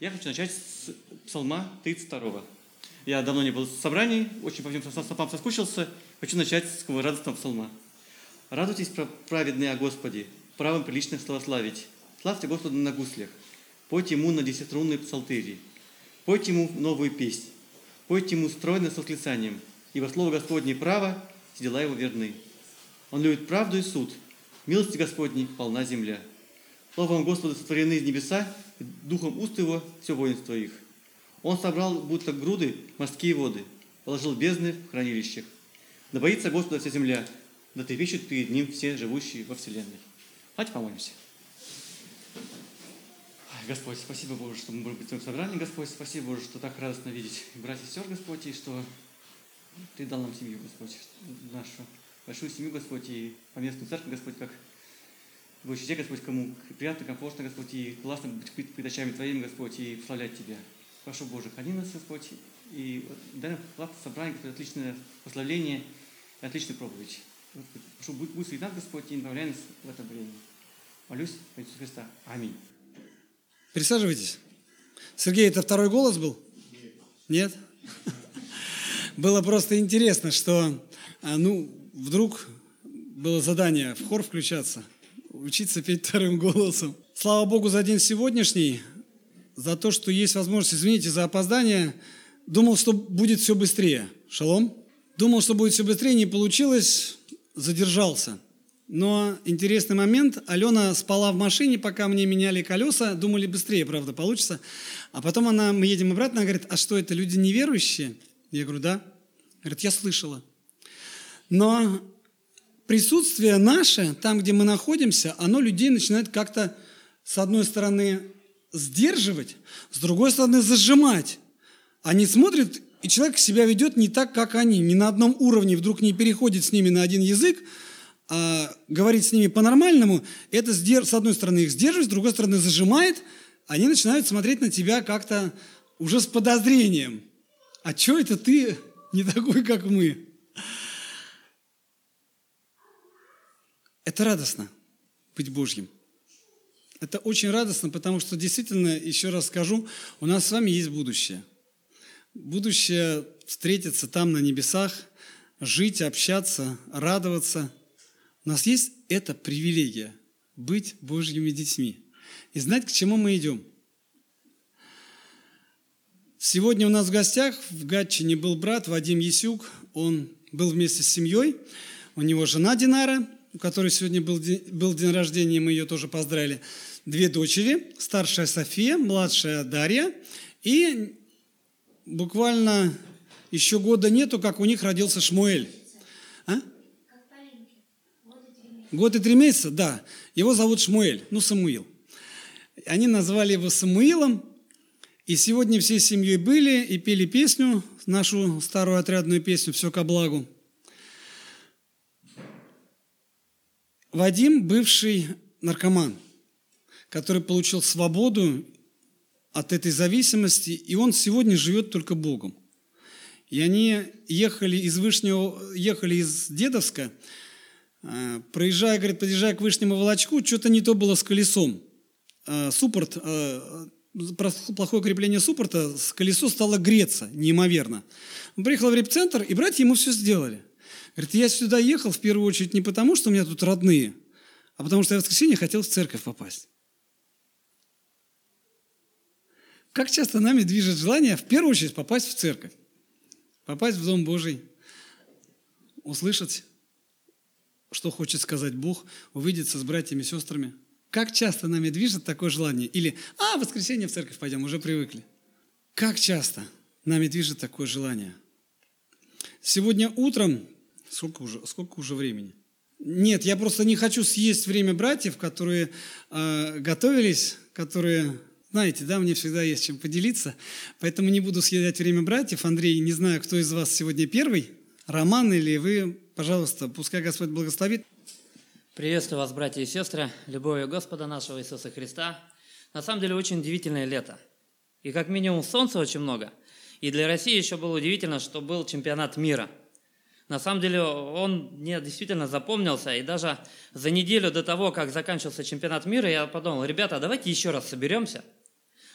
Я хочу начать с псалма 32. Я давно не был в собрании, очень по всем стопам соскучился. Хочу начать с радостного псалма. «Радуйтесь, праведные о Господе, правым приличных славославить. Славьте Господа на гуслях, пойте Ему на десятирунной псалтыри, пойте Ему новую песнь, пойте Ему стройно с восклицанием, ибо Слово Господне право, дела Его верны. Он любит правду и суд, милости Господней полна земля. Словом Господа сотворены небеса, духом уст Его все воинство их. Он собрал будто груды морские воды, положил бездны в хранилищах. Да боится Господа вся земля, да трепещут перед Ним все живущие во вселенной. Давайте помолимся. Господь, спасибо, Боже, что мы можем быть в Твоем собрании, Господь. Спасибо, Боже, что так радостно видеть братьев и сестер, Господь, и что Ты дал нам семью, Господь, нашу большую семью, Господь, и поместную церковь, Господь, как вы те, Господь, кому приятно, комфортно, Господь, и классно быть перед очами Твоими, Господь, и прославлять Тебя. Прошу, Боже, храни нас, Господь, и дай нам классно собрание, Господь, отличное прославление и отличную проповедь. Прошу, будь, будь среди Господь, и направляй нас в это время. Молюсь по Иисусу Христа. Аминь. Присаживайтесь. Сергей, это второй голос был? Нет? Было просто интересно, что, а, ну, вдруг было задание в хор включаться, учиться петь вторым голосом. Слава Богу за день сегодняшний, за то, что есть возможность, извините за опоздание. Думал, что будет все быстрее. Шалом. Думал, что будет все быстрее, не получилось, задержался. Но интересный момент, Алена спала в машине, пока мне меняли колеса, думали быстрее, правда, получится. А потом она, мы едем обратно, она говорит, а что это, люди неверующие? Я говорю, да. Говорит, я слышала. Но присутствие наше, там, где мы находимся, оно людей начинает как-то, с одной стороны, сдерживать, с другой стороны, зажимать. Они смотрят, и человек себя ведет не так, как они, не на одном уровне, вдруг не переходит с ними на один язык, а, говорить с ними по-нормальному, это с одной стороны их сдерживает, с другой стороны зажимает, они начинают смотреть на тебя как-то уже с подозрением. А что это ты не такой, как мы? Это радостно быть Божьим. Это очень радостно, потому что действительно, еще раз скажу, у нас с вами есть будущее. Будущее встретиться там на небесах, жить, общаться, радоваться – у нас есть эта привилегия – быть Божьими детьми и знать, к чему мы идем. Сегодня у нас в гостях в Гатчине был брат Вадим Ясюк. Он был вместе с семьей. У него жена Динара, у которой сегодня был день, был день рождения, мы ее тоже поздравили. Две дочери, старшая София, младшая Дарья. И буквально еще года нету, как у них родился Шмуэль. А? Год и три месяца, да. Его зовут Шмуэль, ну, Самуил. Они назвали его Самуилом, и сегодня всей семьей были и пели песню, нашу старую отрядную песню «Все ко благу». Вадим – бывший наркоман, который получил свободу от этой зависимости, и он сегодня живет только Богом. И они ехали из Вышнего, ехали из Дедовска – Э, проезжая, говорит, подъезжая к Вышнему Волочку, что-то не то было с колесом. Э, суппорт, э, плохое крепление суппорта, колесо стало греться неимоверно. Он приехал в репцентр, и братья ему все сделали. Говорит, я сюда ехал в первую очередь не потому, что у меня тут родные, а потому что я в воскресенье хотел в церковь попасть. Как часто нами движет желание в первую очередь попасть в церковь, попасть в Дом Божий, услышать что хочет сказать Бог, увидеться с братьями и сестрами. Как часто нами движет такое желание? Или, а, в воскресенье в церковь пойдем, уже привыкли. Как часто нами движет такое желание? Сегодня утром, сколько уже, сколько уже времени? Нет, я просто не хочу съесть время братьев, которые э, готовились, которые, знаете, да, мне всегда есть чем поделиться, поэтому не буду съедать время братьев. Андрей, не знаю, кто из вас сегодня первый, Роман или вы Пожалуйста, пускай Господь благословит. Приветствую вас, братья и сестры, любовью Господа нашего Иисуса Христа. На самом деле очень удивительное лето. И как минимум солнца очень много. И для России еще было удивительно, что был чемпионат мира. На самом деле он мне действительно запомнился. И даже за неделю до того, как заканчивался чемпионат мира, я подумал, ребята, давайте еще раз соберемся.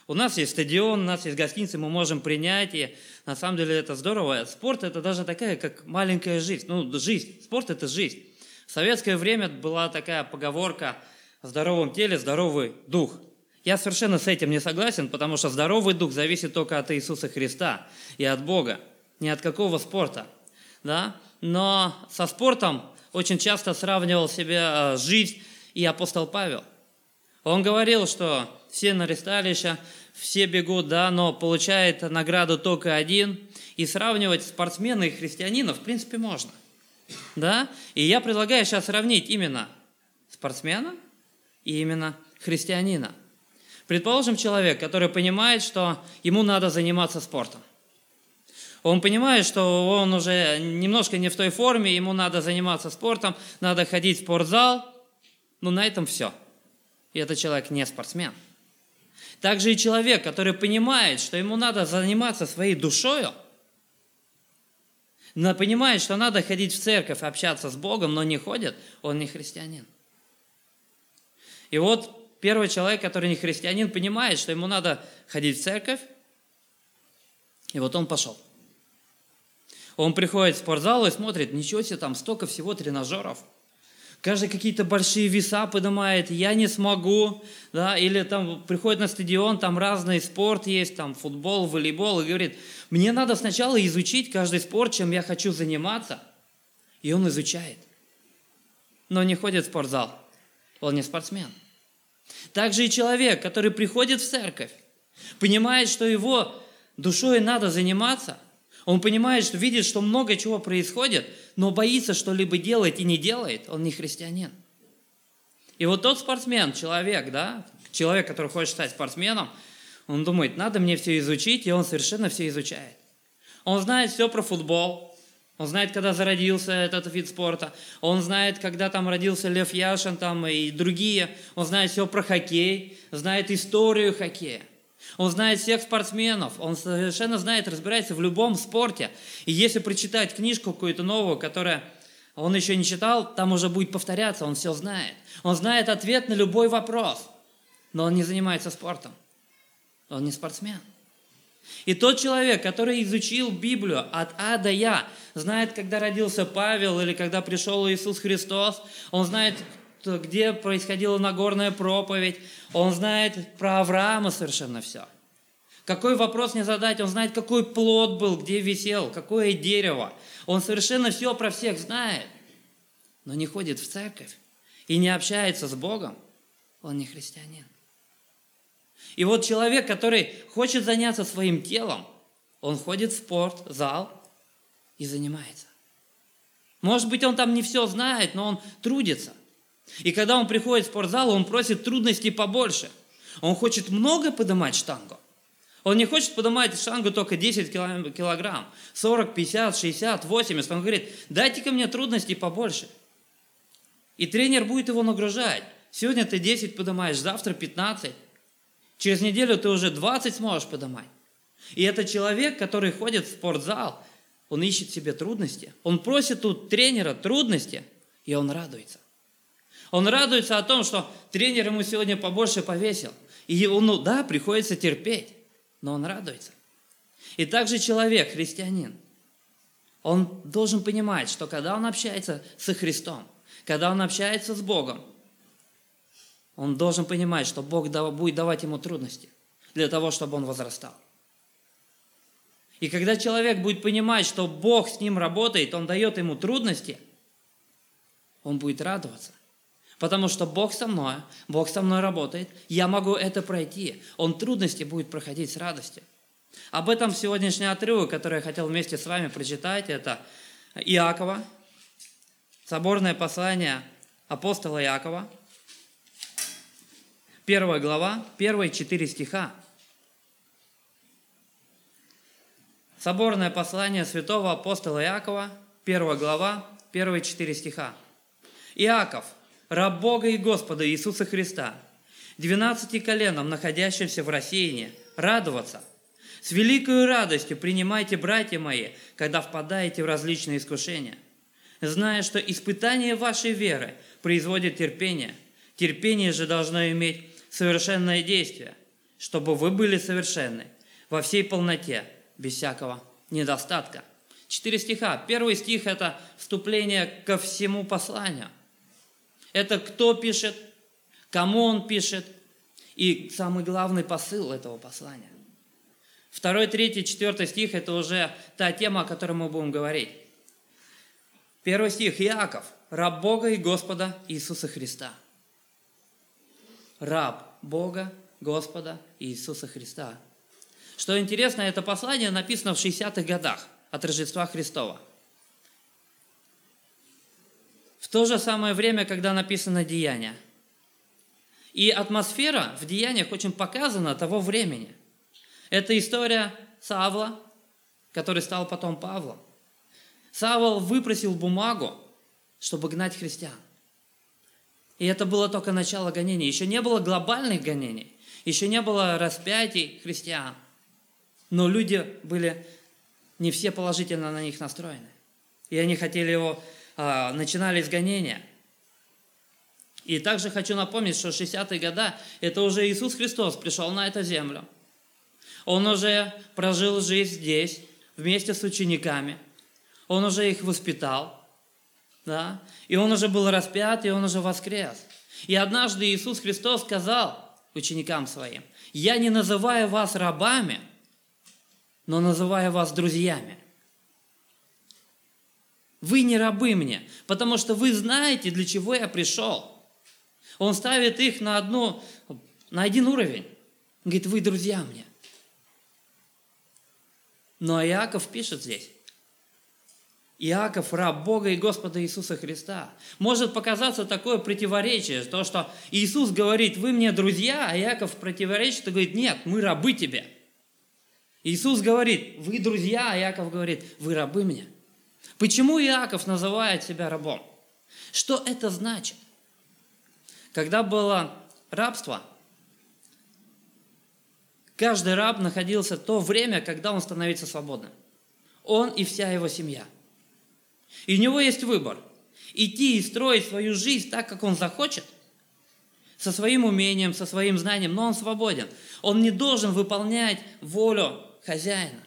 У нас есть стадион, у нас есть гостиницы, мы можем принять, и на самом деле это здорово. Спорт – это даже такая, как маленькая жизнь. Ну, жизнь. Спорт – это жизнь. В советское время была такая поговорка «в здоровом теле здоровый дух». Я совершенно с этим не согласен, потому что здоровый дух зависит только от Иисуса Христа и от Бога, не от какого спорта. Да? Но со спортом очень часто сравнивал себе жизнь и апостол Павел. Он говорил, что все на ресталище, все бегут, да, но получает награду только один. И сравнивать спортсмена и христианина, в принципе, можно. Да? И я предлагаю сейчас сравнить именно спортсмена и именно христианина. Предположим, человек, который понимает, что ему надо заниматься спортом. Он понимает, что он уже немножко не в той форме, ему надо заниматься спортом, надо ходить в спортзал, но на этом все. И этот человек не спортсмен. Также и человек, который понимает, что ему надо заниматься своей душою, но понимает, что надо ходить в церковь, общаться с Богом, но не ходит, он не христианин. И вот первый человек, который не христианин, понимает, что ему надо ходить в церковь, и вот он пошел. Он приходит в спортзал и смотрит, ничего себе, там столько всего тренажеров – каждый какие-то большие веса поднимает, я не смогу, да, или там приходит на стадион, там разный спорт есть, там футбол, волейбол, и говорит, мне надо сначала изучить каждый спорт, чем я хочу заниматься, и он изучает, но не ходит в спортзал, он не спортсмен. Также и человек, который приходит в церковь, понимает, что его душой надо заниматься – он понимает, что видит, что много чего происходит, но боится что-либо делать и не делает, он не христианин. И вот тот спортсмен, человек, да, человек, который хочет стать спортсменом, он думает, надо мне все изучить, и он совершенно все изучает. Он знает все про футбол, он знает, когда зародился этот вид спорта, он знает, когда там родился Лев Яшин там, и другие, он знает все про хоккей, знает историю хоккея. Он знает всех спортсменов, он совершенно знает, разбирается в любом спорте. И если прочитать книжку какую-то новую, которая он еще не читал, там уже будет повторяться, он все знает. Он знает ответ на любой вопрос, но он не занимается спортом. Он не спортсмен. И тот человек, который изучил Библию от А до Я, знает, когда родился Павел или когда пришел Иисус Христос, он знает, где происходила Нагорная проповедь, он знает про Авраама совершенно все. Какой вопрос не задать, он знает, какой плод был, где висел, какое дерево. Он совершенно все про всех знает, но не ходит в церковь и не общается с Богом, он не христианин. И вот человек, который хочет заняться своим телом, он ходит в спорт, зал и занимается. Может быть, он там не все знает, но он трудится. И когда он приходит в спортзал, он просит трудностей побольше. Он хочет много поднимать штангу. Он не хочет поднимать штангу только 10 килограмм, 40, 50, 60, 80. Он говорит, дайте-ка мне трудностей побольше. И тренер будет его нагружать. Сегодня ты 10 поднимаешь, завтра 15. Через неделю ты уже 20 сможешь поднимать. И это человек, который ходит в спортзал, он ищет себе трудности. Он просит у тренера трудности, и он радуется. Он радуется о том, что тренер ему сегодня побольше повесил. И он, ну да, приходится терпеть, но он радуется. И также человек, христианин, он должен понимать, что когда он общается со Христом, когда он общается с Богом, он должен понимать, что Бог будет давать ему трудности для того, чтобы он возрастал. И когда человек будет понимать, что Бог с ним работает, он дает ему трудности, он будет радоваться. Потому что Бог со мной, Бог со мной работает, я могу это пройти. Он трудности будет проходить с радостью. Об этом сегодняшний отрывок, который я хотел вместе с вами прочитать, это Иакова, соборное послание апостола Иакова, первая глава, первые четыре стиха. Соборное послание святого апостола Иакова, первая глава, первые четыре стиха. Иаков – раб Бога и Господа Иисуса Христа, двенадцати коленам, находящимся в рассеянии, радоваться. С великой радостью принимайте, братья мои, когда впадаете в различные искушения, зная, что испытание вашей веры производит терпение. Терпение же должно иметь совершенное действие, чтобы вы были совершенны во всей полноте, без всякого недостатка. Четыре стиха. Первый стих – это вступление ко всему посланию. Это кто пишет, кому он пишет, и самый главный посыл этого послания. Второй, третий, четвертый стих – это уже та тема, о которой мы будем говорить. Первый стих – Иаков, раб Бога и Господа Иисуса Христа. Раб Бога, Господа Иисуса Христа. Что интересно, это послание написано в 60-х годах от Рождества Христова. В то же самое время, когда написано «Деяние». И атмосфера в «Деяниях» очень показана того времени. Это история Савла, который стал потом Павлом. Савол выпросил бумагу, чтобы гнать христиан. И это было только начало гонений. Еще не было глобальных гонений. Еще не было распятий христиан. Но люди были не все положительно на них настроены. И они хотели его, а, начинали изгонения. И также хочу напомнить, что 60-е годы это уже Иисус Христос пришел на эту землю. Он уже прожил жизнь здесь, вместе с учениками. Он уже их воспитал. Да? И он уже был распят, и он уже воскрес. И однажды Иисус Христос сказал ученикам своим, «Я не называю вас рабами, но называю вас друзьями. Вы не рабы мне, потому что вы знаете, для чего я пришел. Он ставит их на, одну, на один уровень. Он говорит, вы друзья мне. Но Иаков пишет здесь, Иаков – раб Бога и Господа Иисуса Христа. Может показаться такое противоречие, то, что Иисус говорит, вы мне друзья, а Иаков противоречит и говорит, нет, мы рабы тебе. Иисус говорит, вы друзья, а Иаков говорит, вы рабы мне. Почему Иаков называет себя рабом? Что это значит? Когда было рабство, каждый раб находился то время, когда он становится свободным. Он и вся его семья. И у него есть выбор. Идти и строить свою жизнь так, как он захочет, со своим умением, со своим знанием, но он свободен. Он не должен выполнять волю хозяина.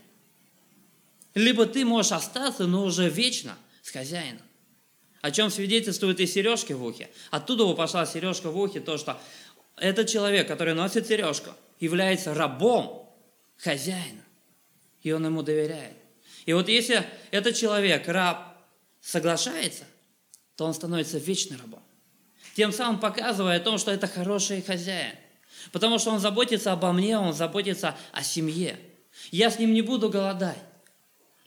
Либо ты можешь остаться, но уже вечно с хозяином. О чем свидетельствуют и сережки в ухе. Оттуда пошла сережка в ухе, то, что этот человек, который носит сережку, является рабом хозяина. И он ему доверяет. И вот если этот человек, раб, соглашается, то он становится вечным рабом. Тем самым показывая о том, что это хороший хозяин. Потому что он заботится обо мне, он заботится о семье. Я с ним не буду голодать.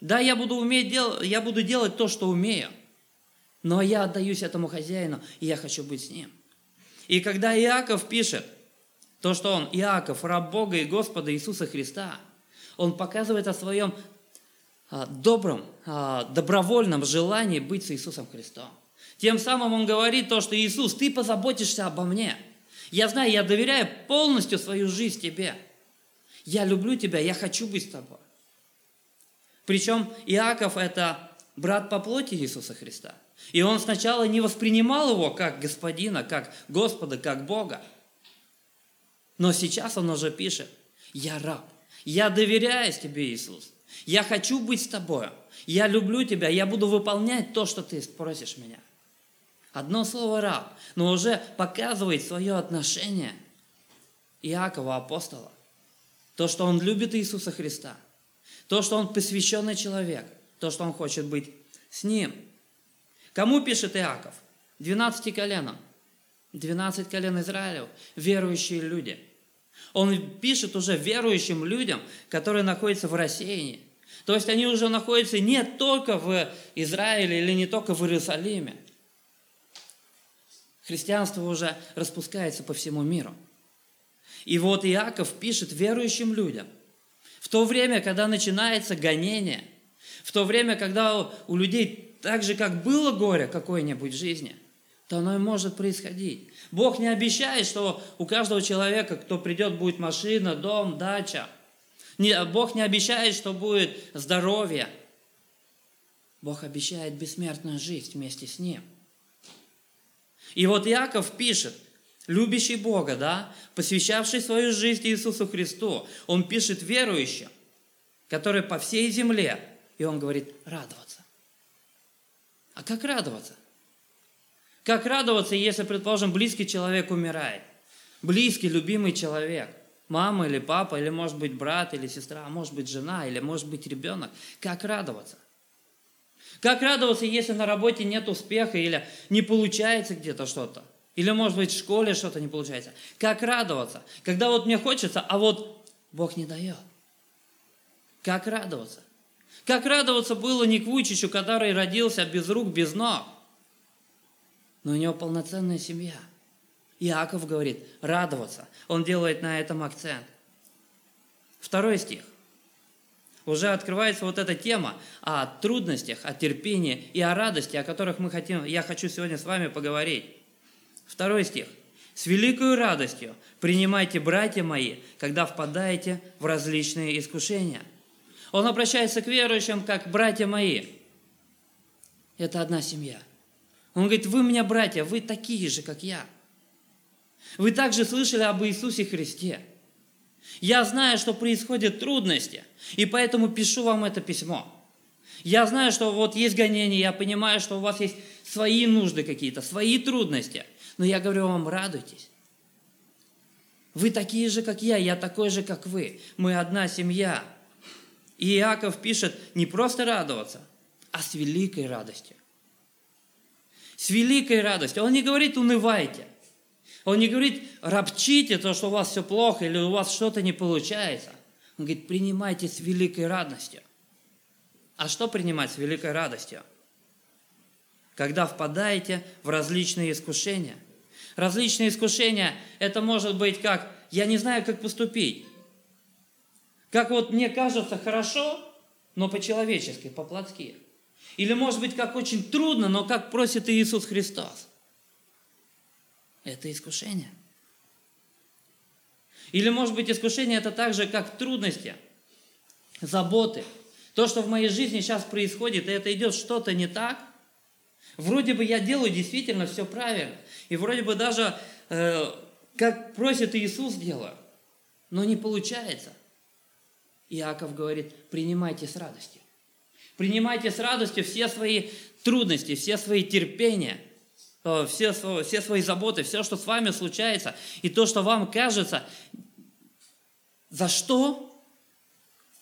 Да, я буду, уметь дел... я буду делать то, что умею. Но я отдаюсь этому хозяину, и я хочу быть с ним. И когда Иаков пишет, то, что он, Иаков, раб Бога и Господа Иисуса Христа, он показывает о своем а, добром, а, добровольном желании быть с Иисусом Христом. Тем самым он говорит то, что Иисус, ты позаботишься обо мне. Я знаю, я доверяю полностью свою жизнь тебе. Я люблю тебя, я хочу быть с тобой. Причем Иаков – это брат по плоти Иисуса Христа. И он сначала не воспринимал его как господина, как Господа, как Бога. Но сейчас он уже пишет, я раб, я доверяюсь тебе, Иисус. Я хочу быть с тобой. Я люблю тебя, я буду выполнять то, что ты спросишь меня. Одно слово раб, но уже показывает свое отношение Иакова апостола то, что он любит Иисуса Христа, то, что он посвященный человек, то, что он хочет быть с ним. Кому пишет Иаков? 12 коленам. 12 колен Израилев, верующие люди. Он пишет уже верующим людям, которые находятся в рассеянии. То есть они уже находятся не только в Израиле или не только в Иерусалиме. Христианство уже распускается по всему миру. И вот Иаков пишет верующим людям, в то время, когда начинается гонение, в то время, когда у людей так же, как было горе какое-нибудь в жизни, то оно и может происходить. Бог не обещает, что у каждого человека, кто придет, будет машина, дом, дача. Бог не обещает, что будет здоровье. Бог обещает бессмертную жизнь вместе с Ним. И вот Иаков пишет, любящий Бога, да, посвящавший свою жизнь Иисусу Христу, он пишет верующим, которые по всей земле, и он говорит радоваться. А как радоваться? Как радоваться, если, предположим, близкий человек умирает? Близкий, любимый человек. Мама или папа, или, может быть, брат или сестра, а может быть, жена, или, может быть, ребенок. Как радоваться? Как радоваться, если на работе нет успеха или не получается где-то что-то? Или, может быть, в школе что-то не получается? Как радоваться? Когда вот мне хочется, а вот Бог не дает. Как радоваться? Как радоваться было не к Вучичу, который родился без рук, без ног, но у него полноценная семья. Иаков говорит, радоваться. Он делает на этом акцент. Второй стих. Уже открывается вот эта тема о трудностях, о терпении и о радости, о которых мы хотим, я хочу сегодня с вами поговорить. Второй стих. «С великой радостью принимайте, братья мои, когда впадаете в различные искушения». Он обращается к верующим, как «братья мои». Это одна семья. Он говорит, вы меня, братья, вы такие же, как я. Вы также слышали об Иисусе Христе. Я знаю, что происходят трудности, и поэтому пишу вам это письмо. Я знаю, что вот есть гонения, я понимаю, что у вас есть свои нужды какие-то, свои трудности – но я говорю вам, радуйтесь. Вы такие же, как я, я такой же, как вы. Мы одна семья. И Иаков пишет не просто радоваться, а с великой радостью. С великой радостью. Он не говорит унывайте. Он не говорит ропчите то, что у вас все плохо или у вас что-то не получается. Он говорит принимайте с великой радостью. А что принимать с великой радостью? Когда впадаете в различные искушения. Различные искушения, это может быть как, я не знаю, как поступить. Как вот мне кажется хорошо, но по-человечески, по-плотски. Или может быть как очень трудно, но как просит Иисус Христос. Это искушение. Или может быть искушение это так же, как трудности, заботы. То, что в моей жизни сейчас происходит, и это идет что-то не так – Вроде бы я делаю действительно все правильно. И вроде бы даже, э, как просит Иисус, делаю. Но не получается. Иаков говорит, принимайте с радостью. Принимайте с радостью все свои трудности, все свои терпения, э, все, все свои заботы, все, что с вами случается, и то, что вам кажется, за что?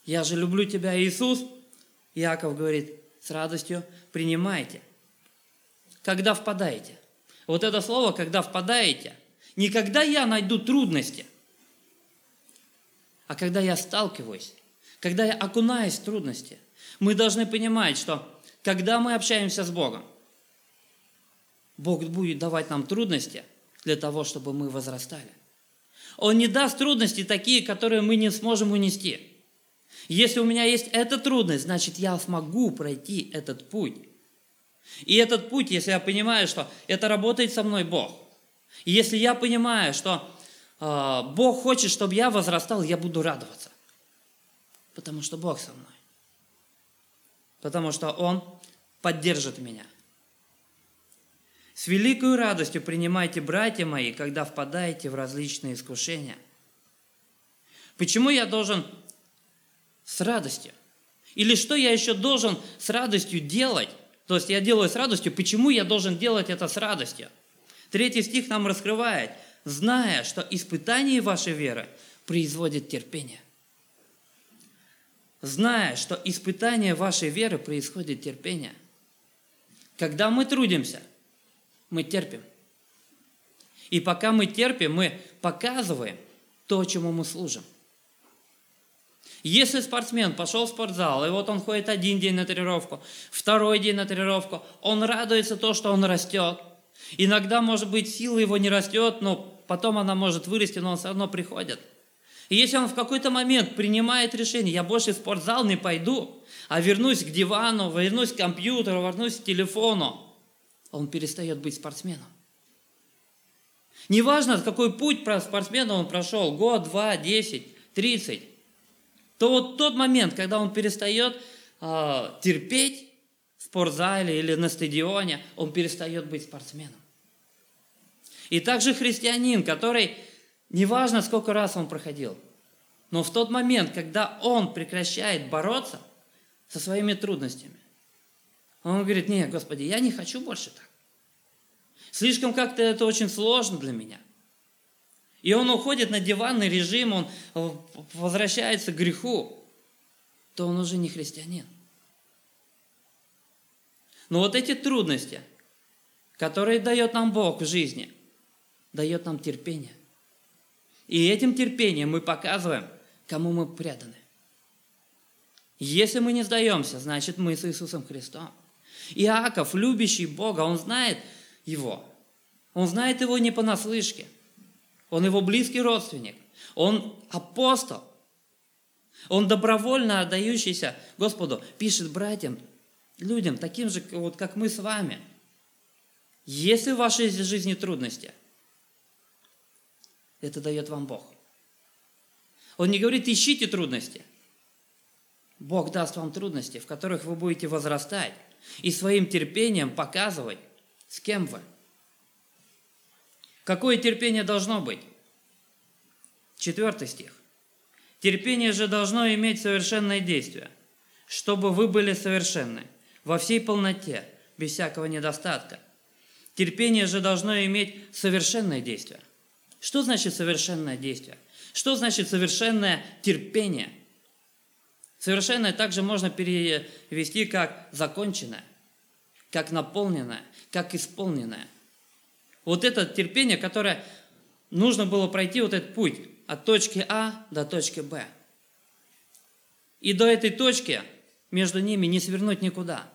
Я же люблю тебя, Иисус. Иаков говорит, с радостью принимайте – когда впадаете. Вот это слово, когда впадаете, не когда я найду трудности, а когда я сталкиваюсь, когда я окунаюсь в трудности. Мы должны понимать, что когда мы общаемся с Богом, Бог будет давать нам трудности для того, чтобы мы возрастали. Он не даст трудности такие, которые мы не сможем унести. Если у меня есть эта трудность, значит, я смогу пройти этот путь. И этот путь, если я понимаю, что это работает со мной Бог, и если я понимаю, что э, Бог хочет, чтобы я возрастал, я буду радоваться. Потому что Бог со мной. Потому что Он поддержит меня. С великой радостью принимайте, братья мои, когда впадаете в различные искушения. Почему я должен с радостью? Или что я еще должен с радостью делать, то есть я делаю с радостью. Почему я должен делать это с радостью? Третий стих нам раскрывает, зная, что испытание вашей веры производит терпение. Зная, что испытание вашей веры происходит терпение. Когда мы трудимся, мы терпим. И пока мы терпим, мы показываем то, чему мы служим. Если спортсмен пошел в спортзал, и вот он ходит один день на тренировку, второй день на тренировку, он радуется то, что он растет. Иногда, может быть, сила его не растет, но потом она может вырасти, но он все равно приходит. И если он в какой-то момент принимает решение, я больше в спортзал не пойду, а вернусь к дивану, вернусь к компьютеру, вернусь к телефону, он перестает быть спортсменом. Неважно, какой путь спортсмена он прошел, год, два, десять, тридцать то вот тот момент, когда он перестает э, терпеть в спортзале или на стадионе, он перестает быть спортсменом. И также христианин, который, неважно, сколько раз он проходил, но в тот момент, когда он прекращает бороться со своими трудностями, он говорит, нет, Господи, я не хочу больше так. Слишком как-то это очень сложно для меня. И он уходит на диванный режим, он возвращается к греху, то он уже не христианин. Но вот эти трудности, которые дает нам Бог в жизни, дает нам терпение. И этим терпением мы показываем, кому мы преданы. Если мы не сдаемся, значит мы с Иисусом Христом. Иаков, любящий Бога, он знает его. Он знает его не понаслышке. Он его близкий родственник. Он апостол. Он добровольно отдающийся Господу пишет братьям, людям, таким же, вот как мы с вами. Если в вашей жизни трудности, это дает вам Бог. Он не говорит, ищите трудности. Бог даст вам трудности, в которых вы будете возрастать и своим терпением показывать, с кем вы. Какое терпение должно быть? Четвертый стих. Терпение же должно иметь совершенное действие, чтобы вы были совершенны, во всей полноте, без всякого недостатка. Терпение же должно иметь совершенное действие. Что значит совершенное действие? Что значит совершенное терпение? Совершенное также можно перевести как законченное, как наполненное, как исполненное. Вот это терпение, которое нужно было пройти вот этот путь от точки А до точки Б. И до этой точки между ними не свернуть никуда.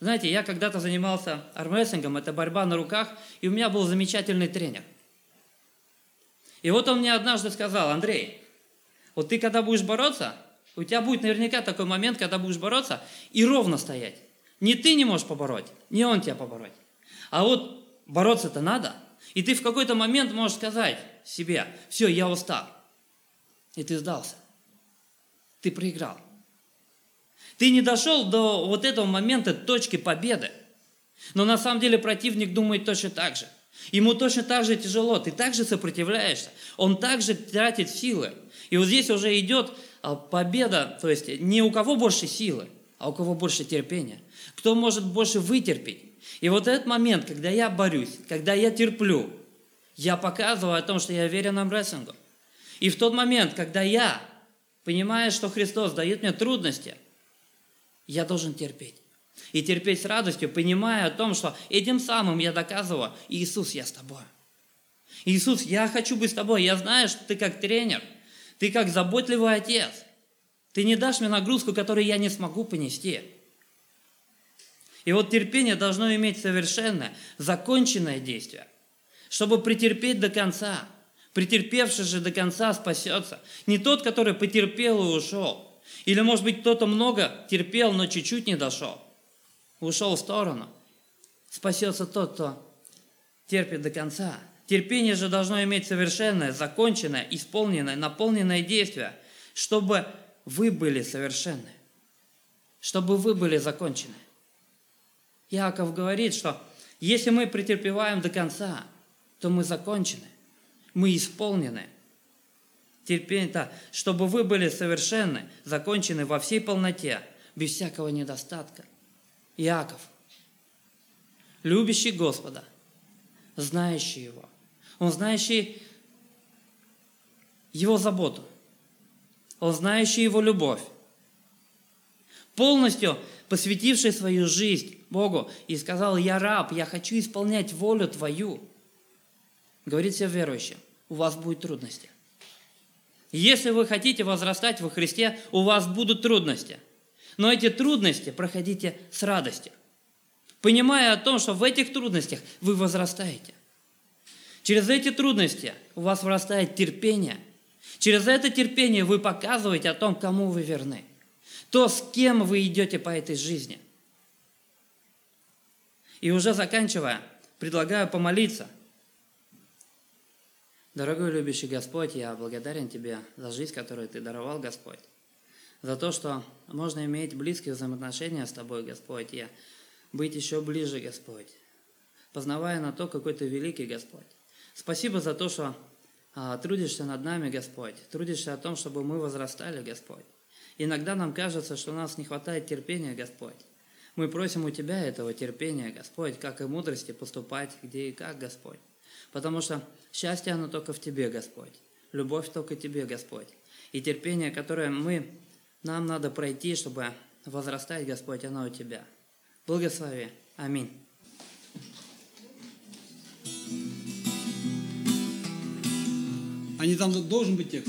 Знаете, я когда-то занимался армрестлингом, это борьба на руках, и у меня был замечательный тренер. И вот он мне однажды сказал, Андрей, вот ты когда будешь бороться, у тебя будет наверняка такой момент, когда будешь бороться и ровно стоять. Ни ты не можешь побороть, ни он тебя побороть. А вот бороться-то надо. И ты в какой-то момент можешь сказать, себе, все, я устал. И ты сдался. Ты проиграл. Ты не дошел до вот этого момента точки победы. Но на самом деле противник думает точно так же. Ему точно так же тяжело, ты также сопротивляешься, он также тратит силы. И вот здесь уже идет а, победа, то есть не у кого больше силы, а у кого больше терпения. Кто может больше вытерпеть. И вот этот момент, когда я борюсь, когда я терплю, я показываю о том, что я верен армрестлингу. И в тот момент, когда я понимаю, что Христос дает мне трудности, я должен терпеть. И терпеть с радостью, понимая о том, что этим самым я доказываю, Иисус, я с тобой. Иисус, я хочу быть с тобой. Я знаю, что ты как тренер, ты как заботливый отец. Ты не дашь мне нагрузку, которую я не смогу понести. И вот терпение должно иметь совершенное, законченное действие чтобы претерпеть до конца. Претерпевший же до конца спасется. Не тот, который потерпел и ушел. Или, может быть, кто-то много терпел, но чуть-чуть не дошел. Ушел в сторону. Спасется тот, кто терпит до конца. Терпение же должно иметь совершенное, законченное, исполненное, наполненное действие, чтобы вы были совершенны, чтобы вы были закончены. Яков говорит, что если мы претерпеваем до конца, то мы закончены, мы исполнены. Терпение, то, чтобы вы были совершенны, закончены во всей полноте, без всякого недостатка. Иаков, любящий Господа, знающий Его, он знающий Его заботу, он знающий Его любовь, полностью посвятивший свою жизнь Богу и сказал, я раб, я хочу исполнять волю Твою – говорит всем верующим, у вас будут трудности. Если вы хотите возрастать во Христе, у вас будут трудности. Но эти трудности проходите с радостью, понимая о том, что в этих трудностях вы возрастаете. Через эти трудности у вас вырастает терпение. Через это терпение вы показываете о том, кому вы верны. То, с кем вы идете по этой жизни. И уже заканчивая, предлагаю помолиться – Дорогой любящий Господь, я благодарен Тебе за жизнь, которую Ты даровал, Господь. За то, что можно иметь близкие взаимоотношения с Тобой, Господь, и быть еще ближе, Господь. познавая на то, какой Ты великий Господь. Спасибо за то, что а, трудишься над нами, Господь, трудишься о том, чтобы мы возрастали, Господь. Иногда нам кажется, что у нас не хватает терпения, Господь. Мы просим у Тебя этого терпения, Господь, как и мудрости поступать, где и как, Господь. Потому что счастье, оно только в Тебе, Господь. Любовь только Тебе, Господь. И терпение, которое мы, нам надо пройти, чтобы возрастать, Господь, оно у Тебя. Благослови. Аминь. А не там должен быть текст?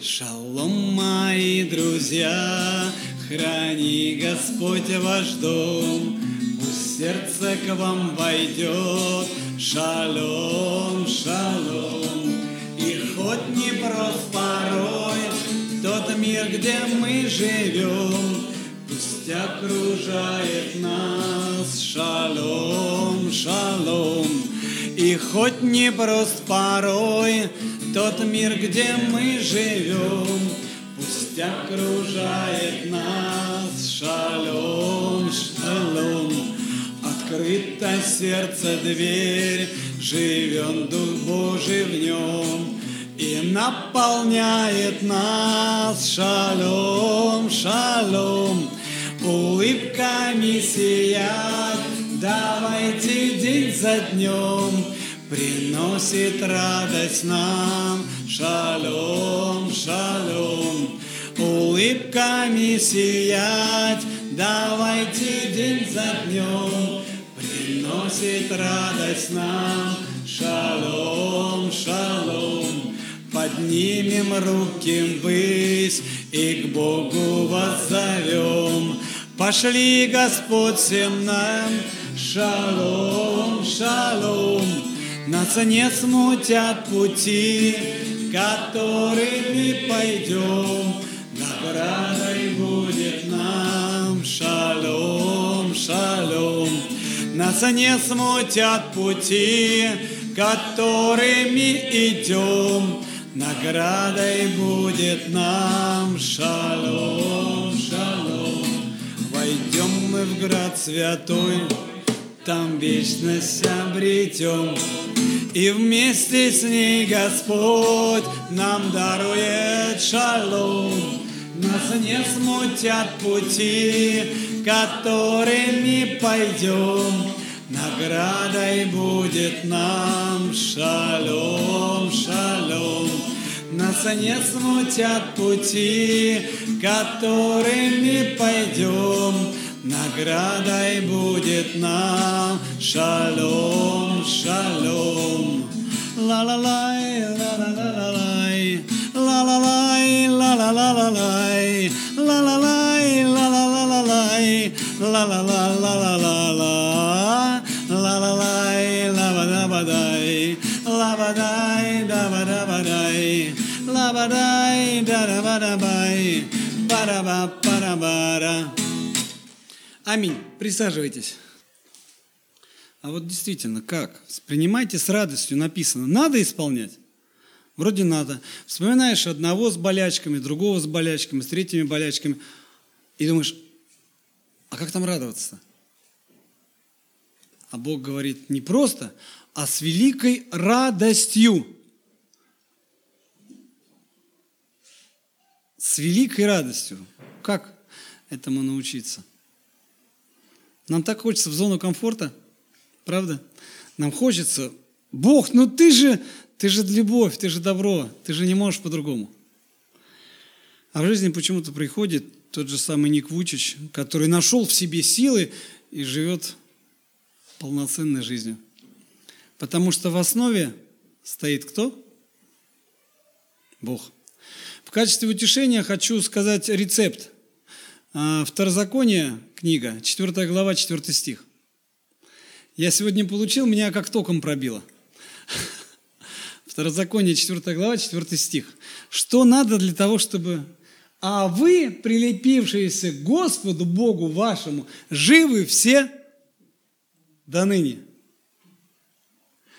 Шалом, мои друзья, храни Господь ваш дом, пусть сердце к вам войдет, шалом, шалом. И хоть не прост порой тот мир, где мы живем, пусть окружает нас шалом, шалом. И хоть не прост порой тот мир, где мы живем, пусть окружает нас шалом, шалом. Открыто сердце дверь, живет Дух Божий в нем и наполняет нас шалом, шалом. Улыбками сиять, давайте день за днем, приносит радость нам. Шалом, шалом, улыбками сиять, давайте день за днем, приносит радость нам. Шалом, шалом, поднимем руки ввысь и к Богу воззовем. Пошли, Господь, всем нам, шалом, шалом. Нас не смутят пути, которыми пойдем. Наградой будет нам шалом, шалом. Нас не смутят пути, которыми идем. Наградой будет нам шалом, шалом. Войдем мы в град святой, там вечность обретем. И вместе с ней Господь нам дарует шалом. Нас не смутят пути, которыми пойдем. Наградой будет нам шалом, шалом. Нас не смутят пути, которыми пойдем. Наградой будет нам шалом, шалом. Ла-ла-лай, ла-ла-ла-лай, ла-ла-лай, ла-ла-ла-лай, ла-ла-лай, ла-ла-ла-лай, ла-ла-ла-ла-ла-ла, ла-ла-лай, ла-ба-да-ба-дай, ла-ба-дай, да-ба-да-ба-дай, ла-ба-дай, да-да-ба-да-бай, ба-да-ба-ба-да-ба-да. Аминь. Присаживайтесь. А вот действительно, как? Принимайте с радостью, написано. Надо исполнять? Вроде надо. Вспоминаешь одного с болячками, другого с болячками, с третьими болячками. И думаешь, а как там радоваться? А Бог говорит не просто, а с великой радостью. С великой радостью. Как этому научиться? Нам так хочется в зону комфорта, правда? Нам хочется, Бог, ну ты же, ты же любовь, ты же добро, ты же не можешь по-другому. А в жизни почему-то приходит тот же самый Ник Вучич, который нашел в себе силы и живет полноценной жизнью. Потому что в основе стоит кто? Бог. В качестве утешения хочу сказать рецепт. А, Второзаконие, книга, 4 глава, 4 стих. Я сегодня получил, меня как током пробило. Второзаконие, 4 глава, 4 стих. Что надо для того, чтобы... А вы, прилепившиеся к Господу Богу вашему, живы все до ныне.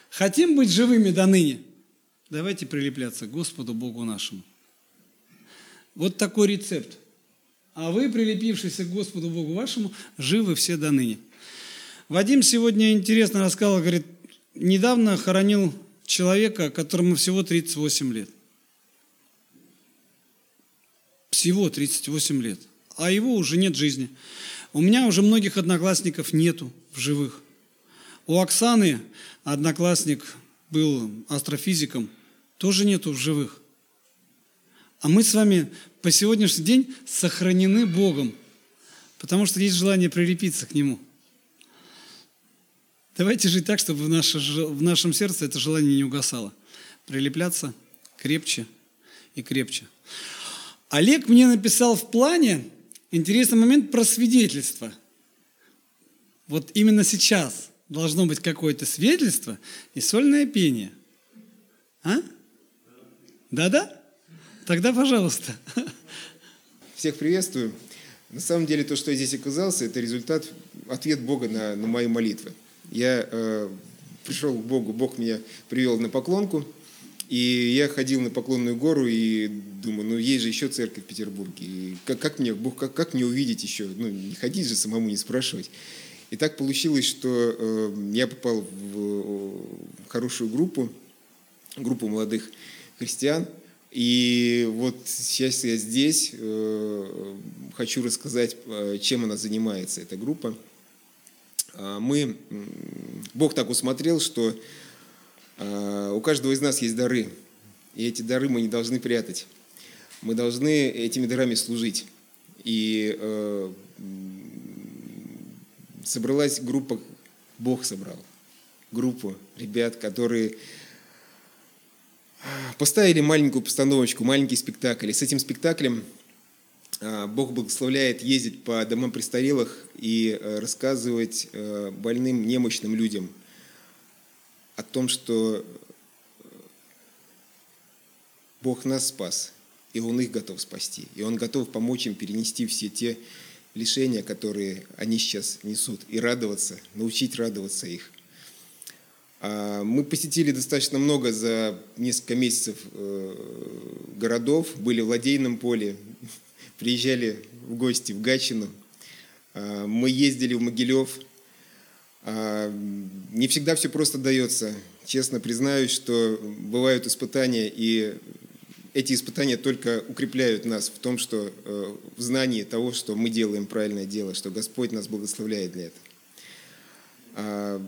Хотим быть живыми до ныне? Давайте прилепляться к Господу Богу нашему. Вот такой рецепт. А вы, прилепившиеся к Господу Богу вашему, живы все до ныне. Вадим сегодня интересно рассказал, говорит, недавно хоронил человека, которому всего 38 лет. Всего 38 лет. А его уже нет жизни. У меня уже многих одноклассников нету в живых. У Оксаны одноклассник был астрофизиком, тоже нету в живых. А мы с вами по сегодняшний день сохранены Богом, потому что есть желание прилепиться к Нему. Давайте жить так, чтобы в, наше, в нашем сердце это желание не угасало. Прилепляться крепче и крепче. Олег мне написал в плане интересный момент про свидетельство. Вот именно сейчас должно быть какое-то свидетельство и сольное пение. А? Да-да? Тогда пожалуйста. Всех приветствую. На самом деле то, что я здесь оказался, это результат, ответ Бога на, на мои молитвы. Я э, пришел к Богу, Бог меня привел на поклонку, и я ходил на Поклонную гору и думаю, ну есть же еще церковь в Петербурге. И как, как мне, Бог, как, как мне увидеть еще? Ну, не ходить же самому, не спрашивать. И так получилось, что э, я попал в э, хорошую группу, группу молодых христиан. И вот сейчас я здесь э, хочу рассказать, э, чем она занимается, эта группа. А мы, Бог так усмотрел, что а, у каждого из нас есть дары, и эти дары мы не должны прятать. Мы должны этими дарами служить. И э, собралась группа, Бог собрал группу ребят, которые поставили маленькую постановочку, маленький спектакль. И с этим спектаклем а, Бог благословляет ездить по домам престарелых и э, рассказывать э, больным, немощным людям – о том, что Бог нас спас, и Он их готов спасти, и Он готов помочь им перенести все те лишения, которые они сейчас несут, и радоваться, научить радоваться их. А, мы посетили достаточно много за несколько месяцев э, городов, были в Ладейном поле, приезжали в гости в Гатчину, а, мы ездили в Могилев – а, не всегда все просто дается. Честно признаюсь, что бывают испытания, и эти испытания только укрепляют нас в том, что э, в знании того, что мы делаем правильное дело, что Господь нас благословляет для этого.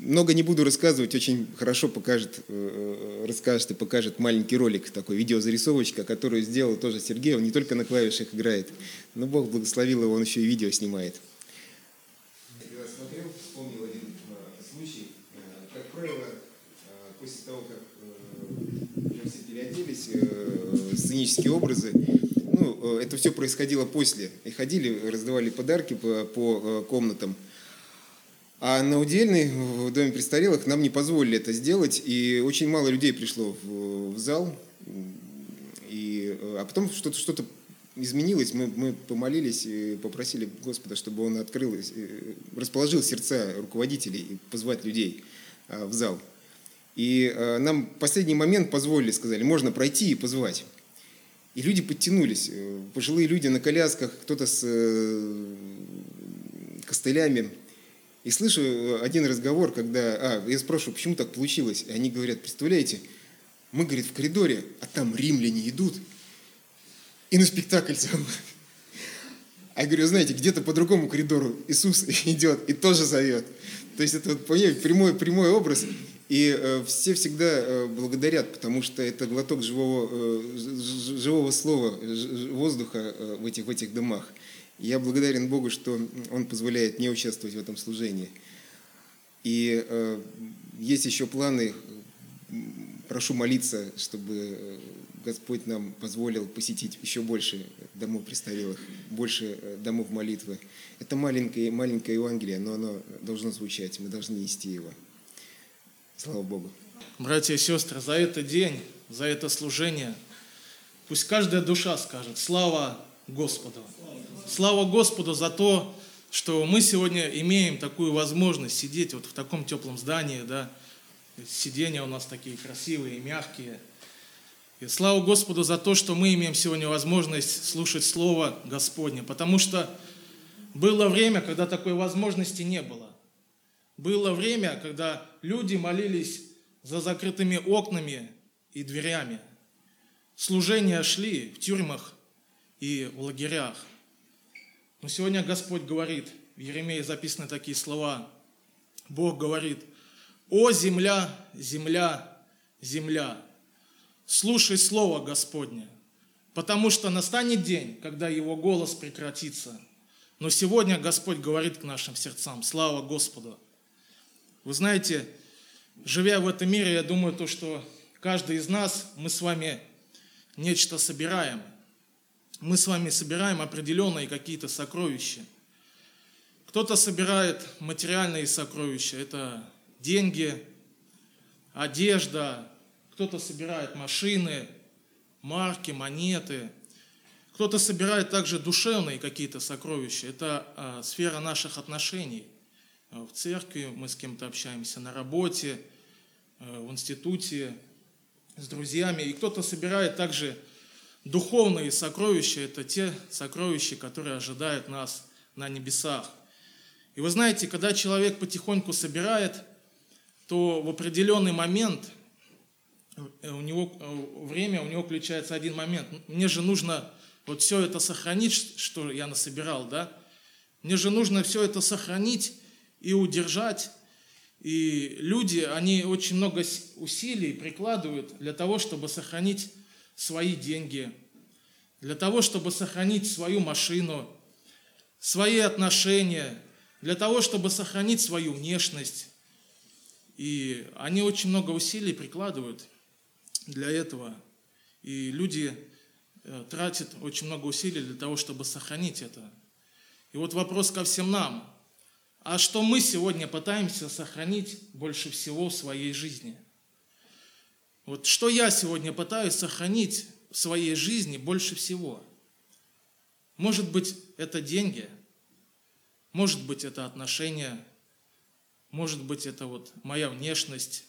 Много не буду рассказывать, очень хорошо покажет, э, расскажет и покажет маленький ролик, такой видеозарисовочка, которую сделал тоже Сергей. Он не только на клавишах играет, но Бог благословил его, он еще и видео снимает. сценические образы. Ну, э, это все происходило после. И ходили, раздавали подарки по, по э, комнатам. А на удельный в доме престарелых нам не позволили это сделать, и очень мало людей пришло в, в зал. И, э, а потом что-то что изменилось, мы, мы помолились и попросили Господа, чтобы Он открыл, расположил сердца руководителей позвать людей в зал. И нам в последний момент позволили, сказали, можно пройти и позвать. И люди подтянулись. Э, пожилые люди на колясках, кто-то с э, костылями. И слышу э, один разговор, когда... А, я спрашиваю, почему так получилось? И они говорят, представляете, мы, говорит, в коридоре, а там римляне идут и на спектакль сам. А я говорю, знаете, где-то по другому коридору Иисус идет и тоже зовет. То есть это вот, прямой, прямой образ. И э, все всегда э, благодарят, потому что это глоток живого, э, живого слова, воздуха в этих, в этих домах. Я благодарен Богу, что Он позволяет мне участвовать в этом служении. И есть еще планы, прошу молиться, чтобы Господь нам позволил посетить еще больше домов престарелых, больше домов молитвы. Это маленькое, маленькое Евангелие, но оно должно звучать, мы должны нести его. Слава Богу. Братья и сестры, за этот день, за это служение, пусть каждая душа скажет «Слава Господу». Слава Господу за то, что мы сегодня имеем такую возможность сидеть вот в таком теплом здании, да, сиденья у нас такие красивые, мягкие. И слава Господу за то, что мы имеем сегодня возможность слушать Слово Господне, потому что было время, когда такой возможности не было. Было время, когда люди молились за закрытыми окнами и дверями. Служения шли в тюрьмах и в лагерях. Но сегодня Господь говорит, в Еремее записаны такие слова. Бог говорит, «О земля, земля, земля, слушай Слово Господне, потому что настанет день, когда Его голос прекратится. Но сегодня Господь говорит к нашим сердцам, слава Господу. Вы знаете, живя в этом мире, я думаю, то, что каждый из нас, мы с вами нечто собираем. Мы с вами собираем определенные какие-то сокровища. Кто-то собирает материальные сокровища, это деньги, одежда, кто-то собирает машины, марки, монеты, кто-то собирает также душевные какие-то сокровища, это а, сфера наших отношений – Э, в церкви, мы с кем-то общаемся на работе, э, в институте, с друзьями. И кто-то собирает также духовные сокровища. Это те сокровища, которые ожидают нас на небесах. И вы знаете, когда человек потихоньку собирает, то в определенный момент э, у него время, у него включается один момент. Мне же нужно вот все это сохранить, что я насобирал, да? Мне же нужно все это сохранить, и удержать. И люди, они очень много усилий прикладывают для того, чтобы сохранить свои деньги, для того, чтобы сохранить свою машину, свои отношения, для того, чтобы сохранить свою внешность. И они очень много усилий прикладывают для этого. И люди э, тратят очень много усилий для того, чтобы сохранить это. И вот вопрос ко всем нам – а что мы сегодня пытаемся сохранить больше всего в своей жизни. Вот что я сегодня пытаюсь сохранить в своей жизни больше всего. Может быть, это деньги, может быть, это отношения, может быть, это вот моя внешность,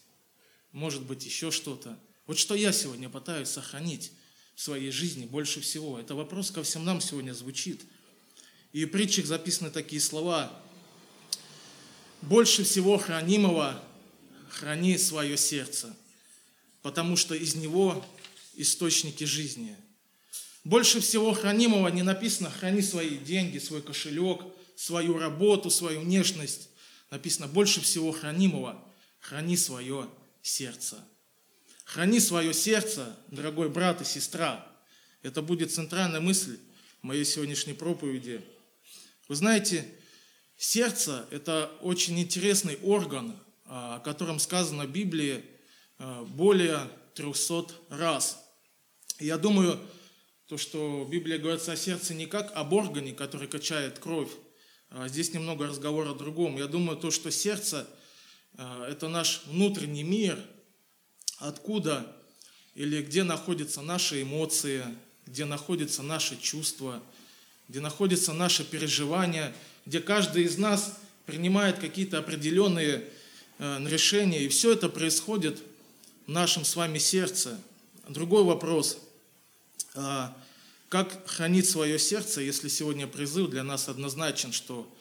может быть, еще что-то. Вот что я сегодня пытаюсь сохранить в своей жизни больше всего. Это вопрос ко всем нам сегодня звучит. И в притчах записаны такие слова – больше всего хранимого храни свое сердце, потому что из него источники жизни. Больше всего хранимого не написано «храни свои деньги, свой кошелек, свою работу, свою внешность». Написано «больше всего хранимого храни свое сердце». Храни свое сердце, дорогой брат и сестра. Это будет центральная мысль моей сегодняшней проповеди. Вы знаете, Сердце – это очень интересный орган, а, о котором сказано в Библии более 300 раз. я думаю, то, что Библия говорится о сердце не как об органе, который качает кровь, а здесь немного разговор о другом. Я думаю, то, что сердце – это наш внутренний мир, откуда или где находятся наши эмоции, где находятся наши чувства, где находятся наши переживания – где каждый из нас принимает какие-то определенные э, решения, и все это происходит нашем с вами сердце. Другой вопрос. А, как хранить свое сердце, если сегодня призыв для нас однозначен, что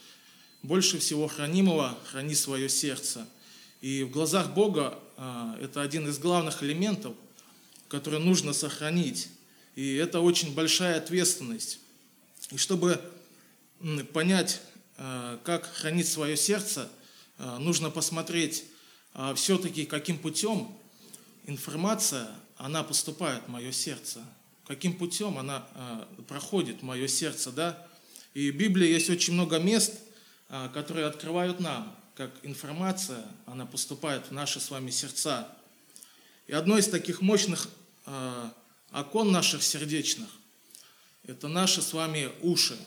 больше всего хранимого храни свое сердце. И в глазах Бога а, это один из главных элементов, который нужно сохранить. И это очень большая ответственность. И чтобы понять Э, как хранить свое сердце, нужно посмотреть все-таки, каким путем информация, она поступает в мое сердце, каким путем она проходит в мое сердце, да. И в Библии есть очень много мест, которые открывают нам, как информация, она поступает в наши с вами сердца. И одно из таких мощных окон наших сердечных – это наши с вами уши.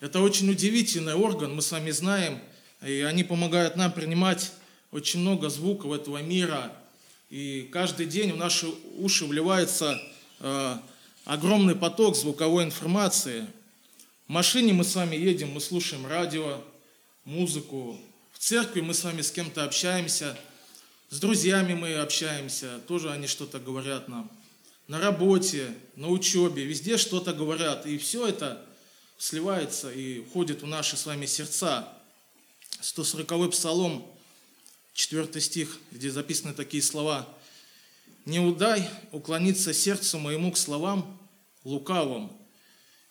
Это очень удивительный орган, мы с вами знаем, и они помогают нам принимать очень много звуков этого мира. И каждый день в наши уши вливается э, огромный поток звуковой информации. В машине мы с вами едем, мы слушаем радио, музыку. В церкви мы с вами с кем-то общаемся, с друзьями мы общаемся, тоже они что-то говорят нам. На работе, на учебе, везде что-то говорят. И все это – сливается и входит в наши с вами сердца. 140 псалом, 4 стих, где записаны такие слова. «Не удай уклониться сердцу моему к словам лукавым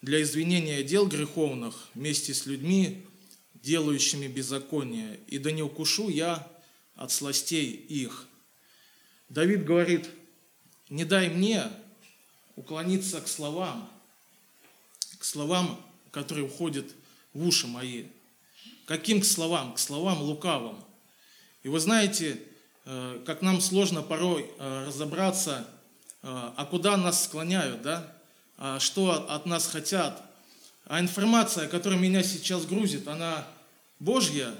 для извинения дел греховных вместе с людьми, делающими беззаконие, и да не укушу я от сластей их». Давид говорит, не дай мне уклониться к словам, к словам, которые уходят в уши мои. Каким к словам? К словам лукавым. И вы знаете, э, как нам сложно порой э, разобраться, э, а куда нас склоняют, да? А что от нас хотят. А информация, которая меня сейчас грузит, она Божья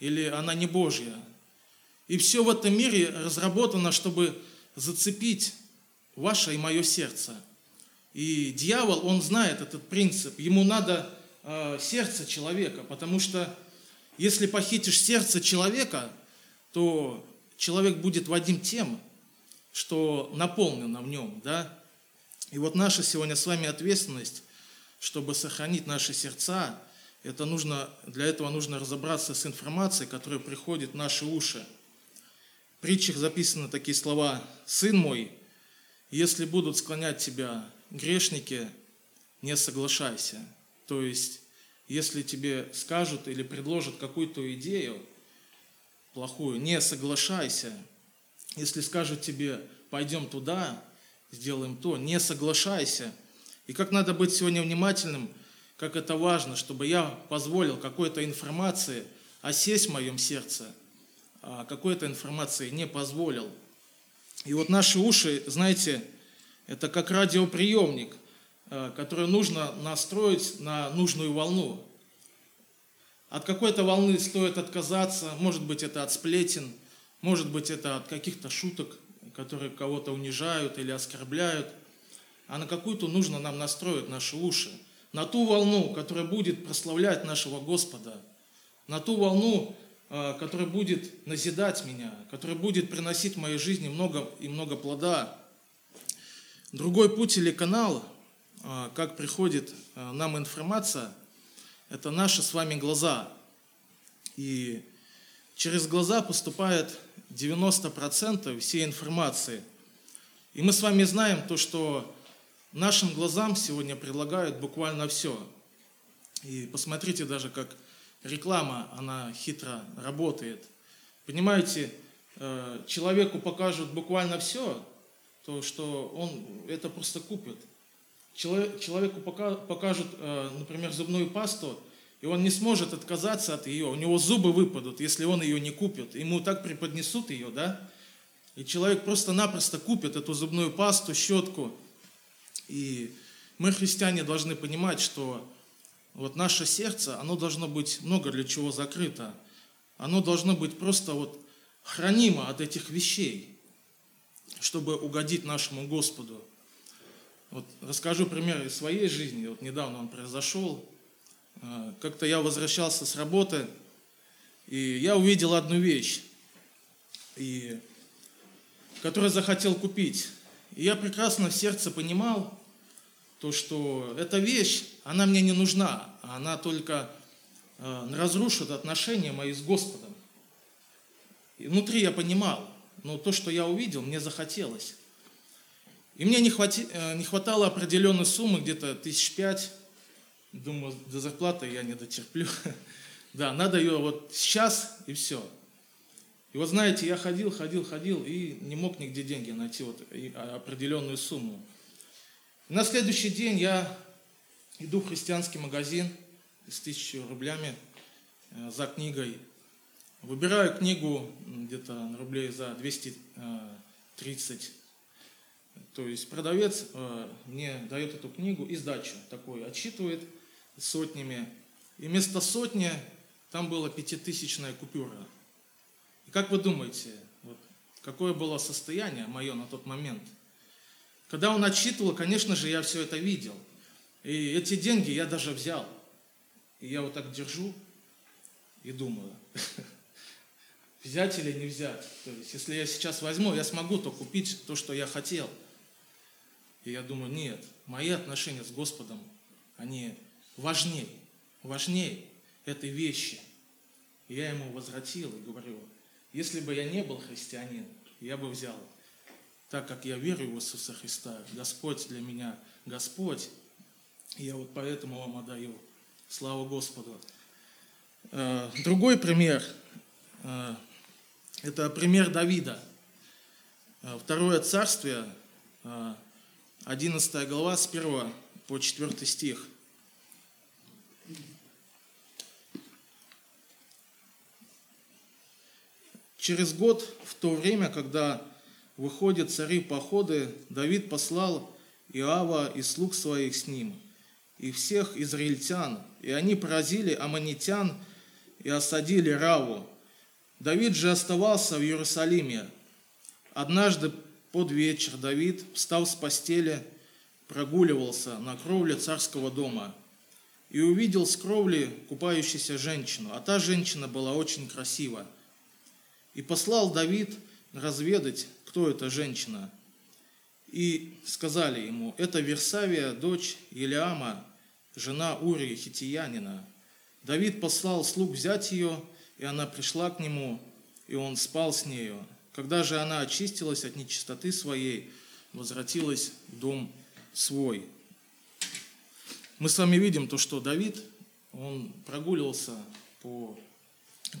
или она не Божья? И все в этом мире разработано, чтобы зацепить ваше и мое сердце. И дьявол, он знает этот принцип. Ему надо сердце человека, потому что если похитишь сердце человека, то человек будет водим тем, что наполнено в нем. Да? И вот наша сегодня с вами ответственность, чтобы сохранить наши сердца, это нужно, для этого нужно разобраться с информацией, которая приходит в наши уши. В притчах записаны такие слова «Сын мой, если будут склонять тебя грешники, не соглашайся». То есть, если тебе скажут или предложат какую-то идею плохую, не соглашайся. Если скажут тебе «пойдем туда», сделаем то, не соглашайся. И как надо быть сегодня внимательным, как это важно, чтобы я позволил какой-то информации осесть в моем сердце, а какой-то информации не позволил – и вот наши уши, знаете, это как радиоприемник, э, который нужно настроить на нужную волну. От какой-то волны стоит отказаться, может быть это от сплетен, может быть это от каких-то шуток, которые кого-то унижают или оскорбляют. А на какую-то нужно нам настроить наши уши. На ту волну, которая будет прославлять нашего Господа. На ту волну, а, который будет назидать меня, который будет приносить в моей жизни много и много плода. Другой путь или канал, а, как приходит а, нам информация, это наши с вами глаза. И через глаза поступает 90% всей информации. И мы с вами знаем то, что нашим глазам сегодня предлагают буквально все. И посмотрите даже, как реклама, она хитро работает. Понимаете, э, человеку покажут буквально все, то что он это просто купит. Человеку покажут, э, например, зубную пасту, и он не сможет отказаться от ее, у него зубы выпадут, если он ее не купит. Ему так преподнесут ее, да? И человек просто-напросто купит эту зубную пасту, щетку. И мы, христиане, должны понимать, что вот наше сердце, оно должно быть много для чего закрыто. Оно должно быть просто вот хранимо от этих вещей, чтобы угодить нашему Господу. Вот расскажу пример из своей жизни. Вот недавно он произошел. А, как-то я возвращался с работы, и я увидел одну вещь, и, которую захотел купить. И я прекрасно в сердце понимал, то, что эта вещь, она мне не нужна, она только э, разрушит отношения мои с Господом. И внутри я понимал, но то, что я увидел, мне захотелось. И мне не, хвати, э, не хватало определенной суммы, где-то тысяч пять. Думаю, до зарплаты я не дотерплю. Да, надо ее вот сейчас и все. И вот знаете, я ходил, ходил, ходил и не мог нигде деньги найти, вот а, определенную сумму. На следующий день я иду в христианский магазин с тысячей рублями э, за книгой. Выбираю книгу где-то рублей за 230. То есть продавец э, мне дает эту книгу и сдачу такой, отчитывает сотнями. И вместо сотни там была пятитысячная купюра. И как вы думаете, вот, какое было состояние мое на тот момент – когда он отчитывал, конечно же, я все это видел. И эти деньги я даже взял. И я вот так держу и думаю, взять или не взять. То есть, если я сейчас возьму, я смогу то купить то, что я хотел. И я думаю, нет, мои отношения с Господом, они важнее, важнее этой вещи. И я ему возвратил и говорю, если бы я не был христианин, я бы взял. Так как я верю в Иисуса Христа, Господь для меня Господь, и я вот поэтому вам отдаю. Слава Господу. Э, Другой пример э, – это пример Давида. Э, Второе царствие, 11 глава, с 1 по 4 стих. Через год, в то время, когда выходят цари походы, Давид послал Иава и слуг своих с ним, и всех израильтян, и они поразили аммонитян и осадили Раву. Давид же оставался в Иерусалиме. Однажды под вечер Давид, встав с постели, прогуливался на кровле царского дома и увидел с кровли купающуюся женщину, а та женщина была очень красива. И послал Давид разведать, кто эта женщина. И сказали ему, это Версавия, дочь Елиама, жена Урии Хитиянина. Давид послал слуг взять ее, и она пришла к нему, и он спал с нею. Когда же она очистилась от нечистоты своей, возвратилась в дом свой. Мы с вами видим то, что Давид, он прогуливался по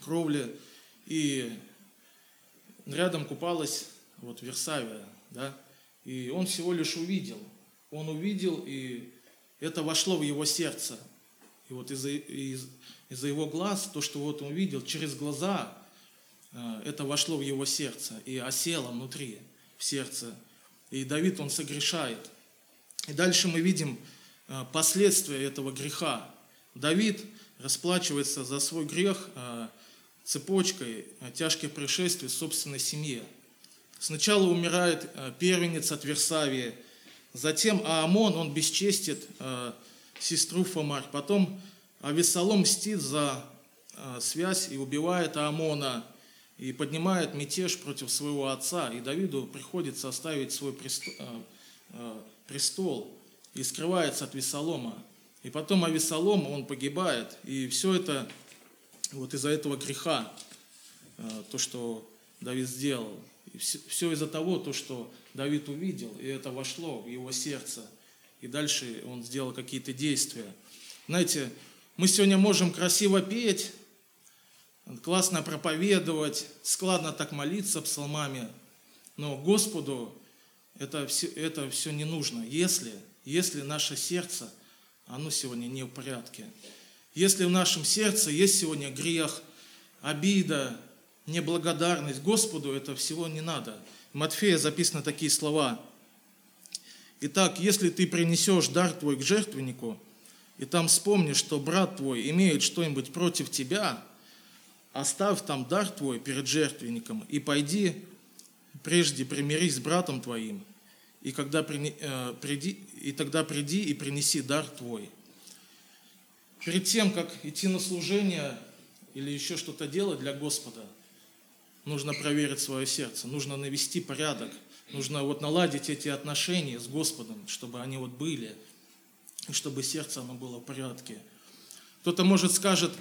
кровле, и рядом купалась вот Версавия, да, и он всего лишь увидел. Он увидел, и это вошло в его сердце. И вот из-за из, из его глаз, то, что вот он увидел, через глаза, это вошло в его сердце и осело внутри, в сердце. И Давид, он согрешает. И дальше мы видим э, последствия этого греха. Давид расплачивается за свой грех э, цепочкой тяжких происшествий в собственной семье. Сначала умирает первенец от Версавии, затем Аамон, он бесчестит сестру Фомарь, потом Авесолом мстит за связь и убивает Аамона, и поднимает мятеж против своего отца, и Давиду приходится оставить свой престол, престол и скрывается от Весолома. И потом Авесолом, он погибает, и все это вот из-за этого греха, то, что Давид сделал. И все из-за того, то, что Давид увидел, и это вошло в его сердце. И дальше он сделал какие-то действия. Знаете, мы сегодня можем красиво петь, классно проповедовать, складно так молиться псалмами, но Господу это все, это все не нужно, если, если наше сердце, оно сегодня не в порядке. Если в нашем сердце есть сегодня грех, обида, неблагодарность Господу, это всего не надо. В Матфея записаны такие слова. Итак, если ты принесешь дар твой к жертвеннику, и там вспомнишь, что брат твой имеет что-нибудь против тебя, оставь там дар твой перед жертвенником и пойди прежде примирись с братом твоим, и, когда при, э, приди, и тогда приди и принеси дар твой. Перед тем, как идти на служение или еще что-то делать для Господа, нужно проверить свое сердце, нужно навести порядок, нужно вот наладить эти отношения с Господом, чтобы они вот были, и чтобы сердце оно было в порядке. Кто-то, может, скажет,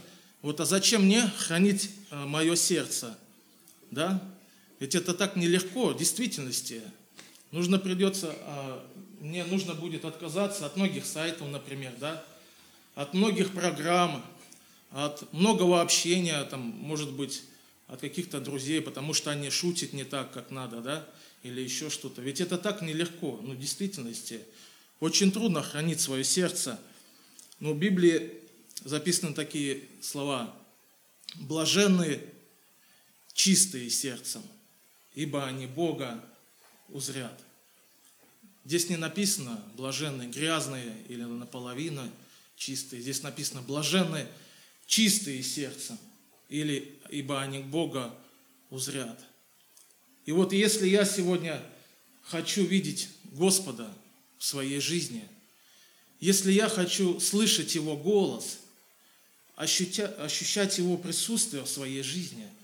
вот а зачем мне хранить э, мое сердце? Да? Ведь это так нелегко в действительности. Нужно придется, а, мне нужно будет отказаться от многих сайтов, например, да, от многих программ, от многого общения, там, может быть, от каких-то друзей, потому что они шутят не так, как надо, да, или еще что-то. Ведь это так нелегко, ну, в действительности. Очень трудно хранить свое сердце. Но в Библии записаны такие слова. Блаженные чистые сердцем – ибо они Бога узрят. Здесь не написано блаженные грязные или наполовину чистые. Здесь написано блаженные чистые сердцем, или ибо они Бога узрят. И вот если я сегодня хочу видеть Господа в своей жизни, если я хочу слышать Его голос, ощутя, ощущать Его присутствие в своей жизни –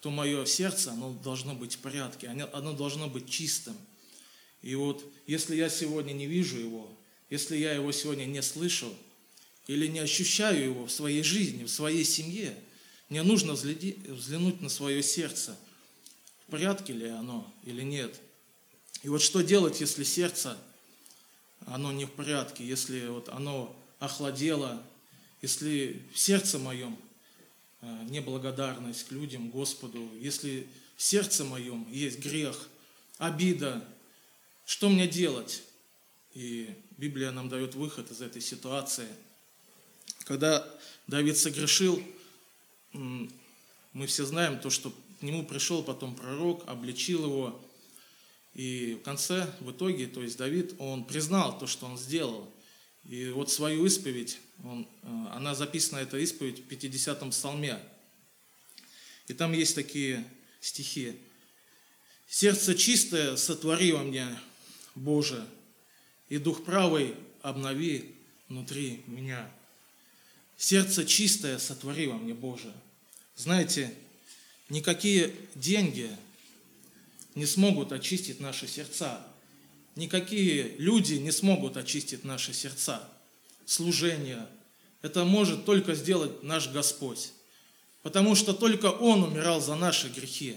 то мое сердце, оно должно быть в порядке, оно должно быть чистым. И вот если я сегодня не вижу его, если я его сегодня не слышу, или не ощущаю его в своей жизни, в своей семье, Мне нужно взглянуть на свое сердце, в порядке ли оно или нет. И вот что делать, если сердце, оно не в порядке, если вот оно охладело, если в сердце моем э, неблагодарность к людям, Господу, если в сердце моем есть грех, обида, что мне делать? И Библия нам дает выход из этой ситуации. Когда Давид согрешил, мы все знаем то, что к нему пришел потом пророк, обличил его. И в конце, в итоге, то есть Давид, он признал то, что он сделал. И вот свою исповедь, он, э, она записана, эта исповедь в 50-м псалме. И там есть такие стихи. «Сердце чистое сотвори во мне, Боже, и дух правый обнови внутри меня. Сердце чистое сотвори во мне, Боже. Знаете, никакие деньги не смогут очистить наши сердца. Никакие люди не смогут очистить наши сердца. Служение. Это может только сделать наш Господь. Потому что только Он умирал за наши грехи.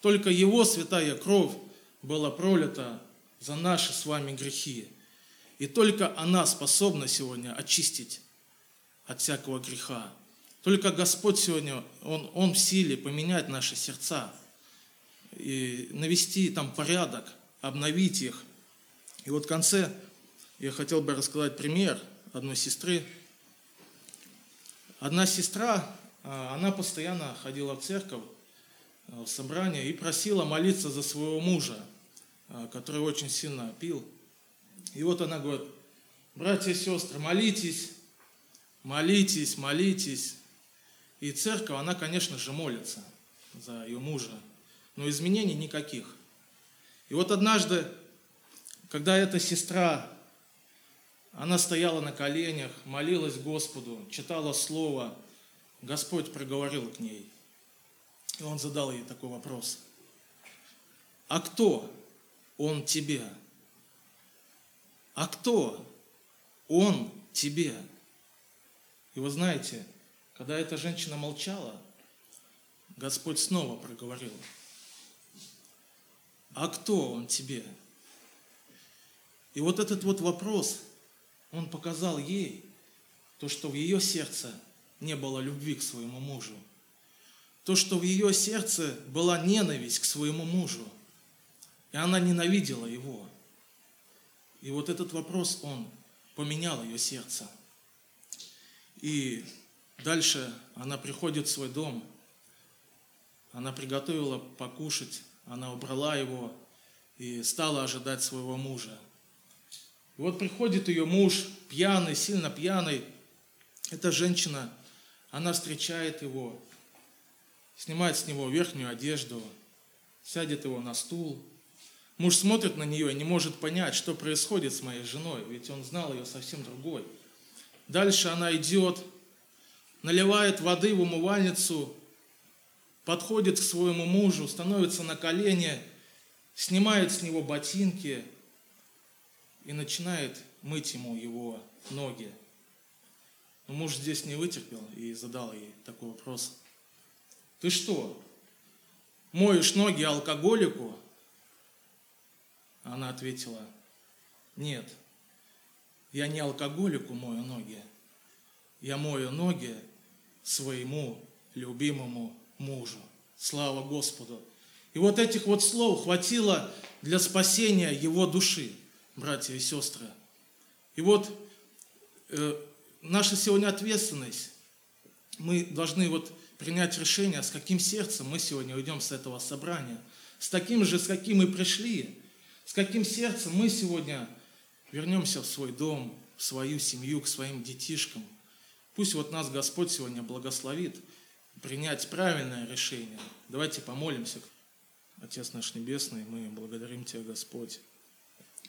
Только Его святая кровь была пролита за наши с вами грехи. И только она способна сегодня очистить от всякого греха. Только Господь сегодня, Он, Он в силе поменять наши сердца и навести там порядок, обновить их. И вот в конце я хотел бы рассказать пример одной сестры. Одна сестра, а, она постоянно ходила в церковь, а, в собрание и просила молиться за своего мужа, а, который очень сильно пил. И вот она говорит, братья и сестры, молитесь, молитесь, молитесь. И церковь, она, конечно же, молится за ее мужа, но изменений никаких. И вот однажды, когда эта сестра, она стояла на коленях, молилась Господу, читала Слово, Господь проговорил к ней. И он задал ей такой вопрос. А кто он тебе? А кто он тебе? И вы знаете, когда эта женщина молчала, Господь снова проговорил. А кто он тебе? И вот этот вот вопрос, он показал ей то, что в ее сердце не было любви к своему мужу. То, что в ее сердце была ненависть к своему мужу. И она ненавидела его. И вот этот вопрос, он поменял ее сердце. И дальше она приходит в свой дом, она приготовила покушать, она убрала его и стала ожидать своего мужа. И вот приходит ее муж, пьяный, сильно пьяный. Эта женщина, она встречает его, снимает с него верхнюю одежду, сядет его на стул. Муж смотрит на нее и не может понять, что происходит с моей женой, ведь он знал ее совсем другой. Дальше она идет, наливает воды в умывальницу, подходит к своему мужу, становится на колени, снимает с него ботинки и начинает мыть ему его ноги. Но муж здесь не вытерпел и задал ей такой вопрос. Ты что, моешь ноги алкоголику? Она ответила, нет, я не алкоголику мою ноги, я мою ноги своему любимому мужу. Слава Господу! И вот этих вот слов хватило для спасения его души, братья и сестры. И вот э, наша сегодня ответственность, мы должны вот принять решение, с каким сердцем мы сегодня уйдем с этого собрания. С таким же, с каким мы пришли, с каким сердцем мы сегодня вернемся в свой дом, в свою семью, к своим детишкам. Пусть вот нас Господь сегодня благословит принять правильное решение. Давайте помолимся. Отец наш Небесный, мы благодарим Тебя, Господь,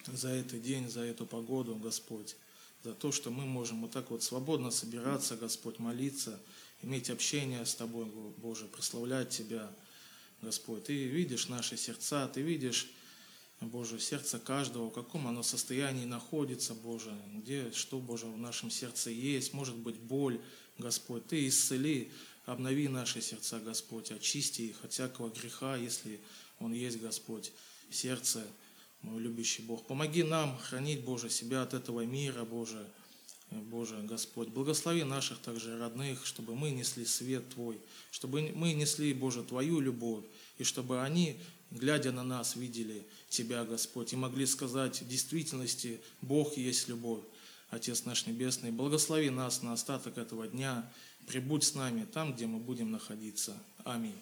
за этот день, за эту погоду, Господь, за то, что мы можем вот так вот свободно собираться, Господь, молиться, иметь общение с Тобой, Боже, прославлять Тебя, Господь. Ты видишь наши сердца, Ты видишь Боже, сердце каждого, в каком оно состоянии находится, Боже, где, что, Боже, в нашем сердце есть, может быть, боль, Господь, Ты исцели Обнови наши сердца, Господь, очисти их от всякого греха, если он есть, Господь, в сердце, мой любящий Бог. Помоги нам хранить, Боже, себя от этого мира, Боже, Боже, Господь. Благослови наших также родных, чтобы мы несли свет Твой, чтобы мы несли, Боже, Твою любовь, и чтобы они, глядя на нас, видели Тебя, Господь, и могли сказать, в действительности Бог есть любовь. Отец наш Небесный, благослови нас на остаток этого дня, прибудь с нами там, где мы будем находиться. Аминь.